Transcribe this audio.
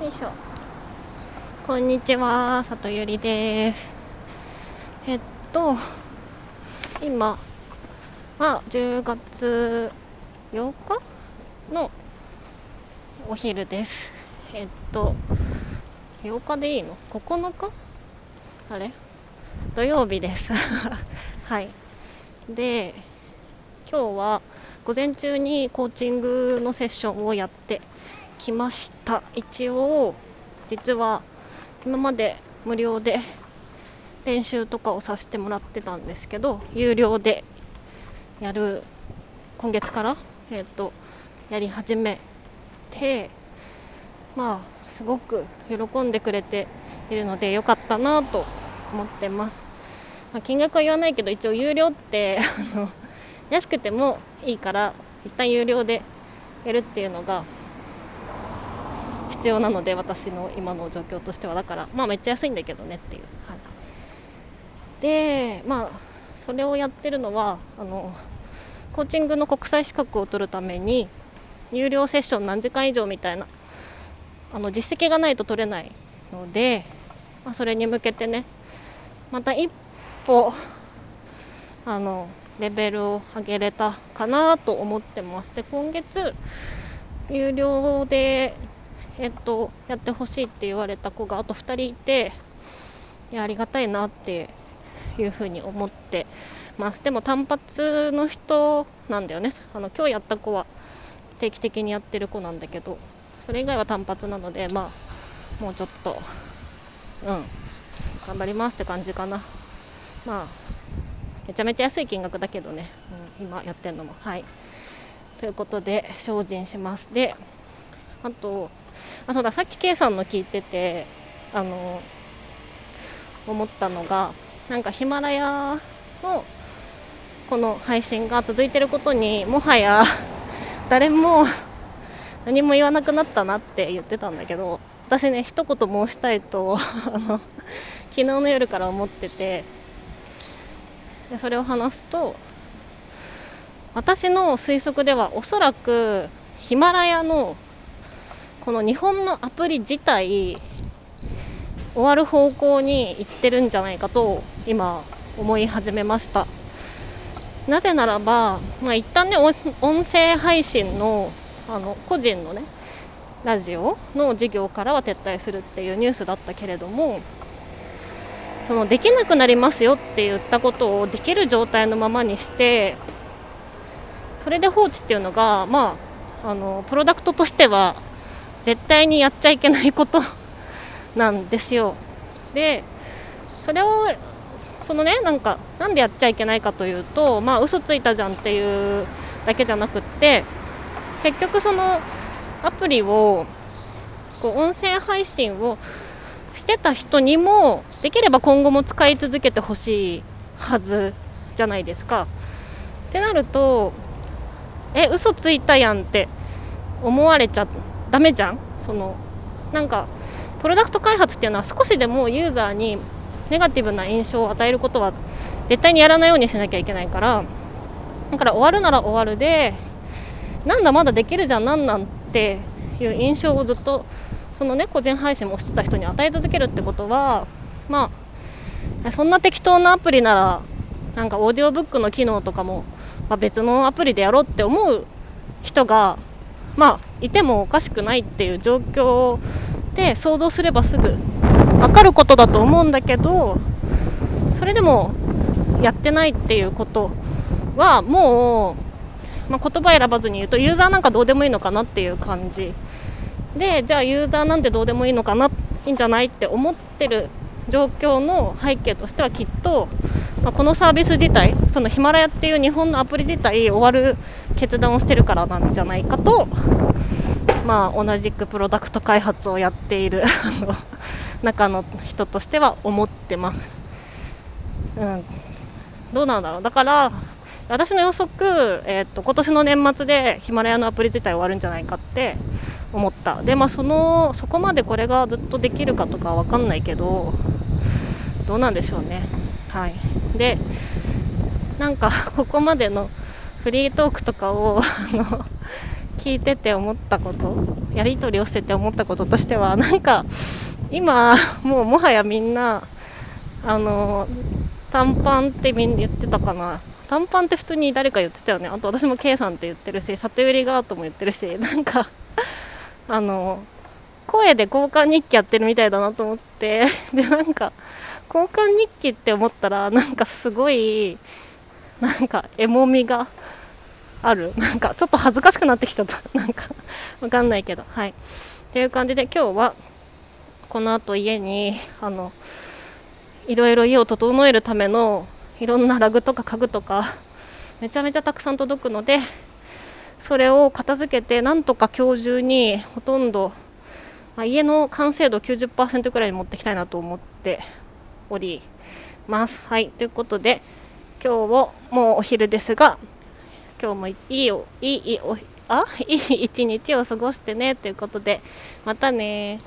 よいしょ。こんにちは里ゆりです。えっと今は10月8日のお昼です。えっと8日でいいの？9日？あれ？土曜日です。はい。で今日は午前中にコーチングのセッションをやってきました。一応実は今まで無料で練習とかをさせてもらってたんですけど有料でやる今月から、えーと、やり始めてまあすごく喜んでくれているのでよかったなと思ってます、まあ、金額は言わないけど一応有料って 安くてもいいから一旦有料でやるっていうのが必要なので私の今の状況としては。だからまあめっちゃ安いんだけどねっていう、はい、でまあそれをやってるのはあのコーチングの国際資格を取るために有料セッション何時間以上みたいなあの実績がないと取れないので、まあ、それに向けてねまた一歩あのレベルを上げれたかなと思ってます。で今月有料でえっとやってほしいって言われた子があと2人いていやありがたいなっていうふうに思ってます。でも単発の人なんだよね。あの今日やった子は定期的にやってる子なんだけどそれ以外は単発なのでまあもうちょっとうん頑張りますって感じかな。まあめちゃめちゃ安い金額だけどね、うん、今やってるのも。はい。ということで精進します。であとあそうださっき K さんの聞いててあの思ったのがなんかヒマラヤのこの配信が続いてることにもはや 誰も何も言わなくなったなって言ってたんだけど私ね一言申したいと あの昨日の夜から思っててでそれを話すと私の推測ではおそらくヒマラヤのこの日本のアプリ自体終わる方向に行ってるんじゃないかと今思い始めました。なぜならば、まあ、一旦ね音声配信のあの個人のねラジオの事業からは撤退するっていうニュースだったけれどもそのできなくなりますよって言ったことをできる状態のままにしてそれで放置っていうのがまああのプロダクトとしては絶対にやっちゃいけないこと なんですよ。でそれをそのねなんかなんでやっちゃいけないかというとまあ嘘ついたじゃんっていうだけじゃなくって結局そのアプリをこう音声配信をしてた人にもできれば今後も使い続けてほしいはずじゃないですか。ってなるとえ嘘ついたやんって思われちゃダメじゃん。そのなんかプロダクト開発っていうのは少しでもユーザーにネガティブな印象を与えることは絶対にやらないようにしなきゃいけないからだから終わるなら終わるでなんだまだできるじゃんなんなんっていう印象をずっとそのね個人配信もしてた人に与え続けるってことはまあそんな適当なアプリならなんかオーディオブックの機能とかも、まあ、別のアプリでやろうって思う人がまあいてもおかしくないっていう状況で想像すればすぐ分かることだと思うんだけどそれでもやってないっていうことはもう、まあ、言葉選ばずに言うとユーザーなんかどうでもいいのかなっていう感じ。でじゃあユーザーなんてどうでもいいのかないいんじゃないって思ってる状況の背景としてはきっと、まあ、このサービス自体そのヒマラヤっていう日本のアプリ自体終わる決断をしてるからなんじゃないかと、まあ、同じくプロダクト開発をやっている 中の人としては思ってます。うん、どうなんだろう。だから私の予測、えー、っと今年の年末でヒマラヤのアプリ自体終わるんじゃないかって思った。でまあそのそこまでこれがずっとできるかとかは分かんないけどどうなんでしょうね。はい。でなんか ここまでのフリートークとかをあの聞いてて思ったことやり取りをしてて思ったこととしてはなんか今もうもはやみんなあの短パンってみんな言ってたかな。短パンって普通に誰か言ってたよね。あと私も K さんって言ってるし里寄りがとも言ってるしなんかあの声で交換日記やってるみたいだなと思ってでなんか交換日記って思ったらなんかすごいなんかエモみがある。なんかちょっと恥ずかしくなってきちゃった。なんかわかんないけど。はい。っていう感じで今日はこの後家にあのいろいろ家を整えるためのいろんなラグとか家具とかめちゃめちゃたくさん届くのでそれを片付けてなんとか今日中にほとんど、まあ、家の完成度90%くらいに持ってきたいなと思っております。はい。ということで今日ももうお昼ですが今日もいいおいいおあ？いい一日を過ごしてね。ということでまたね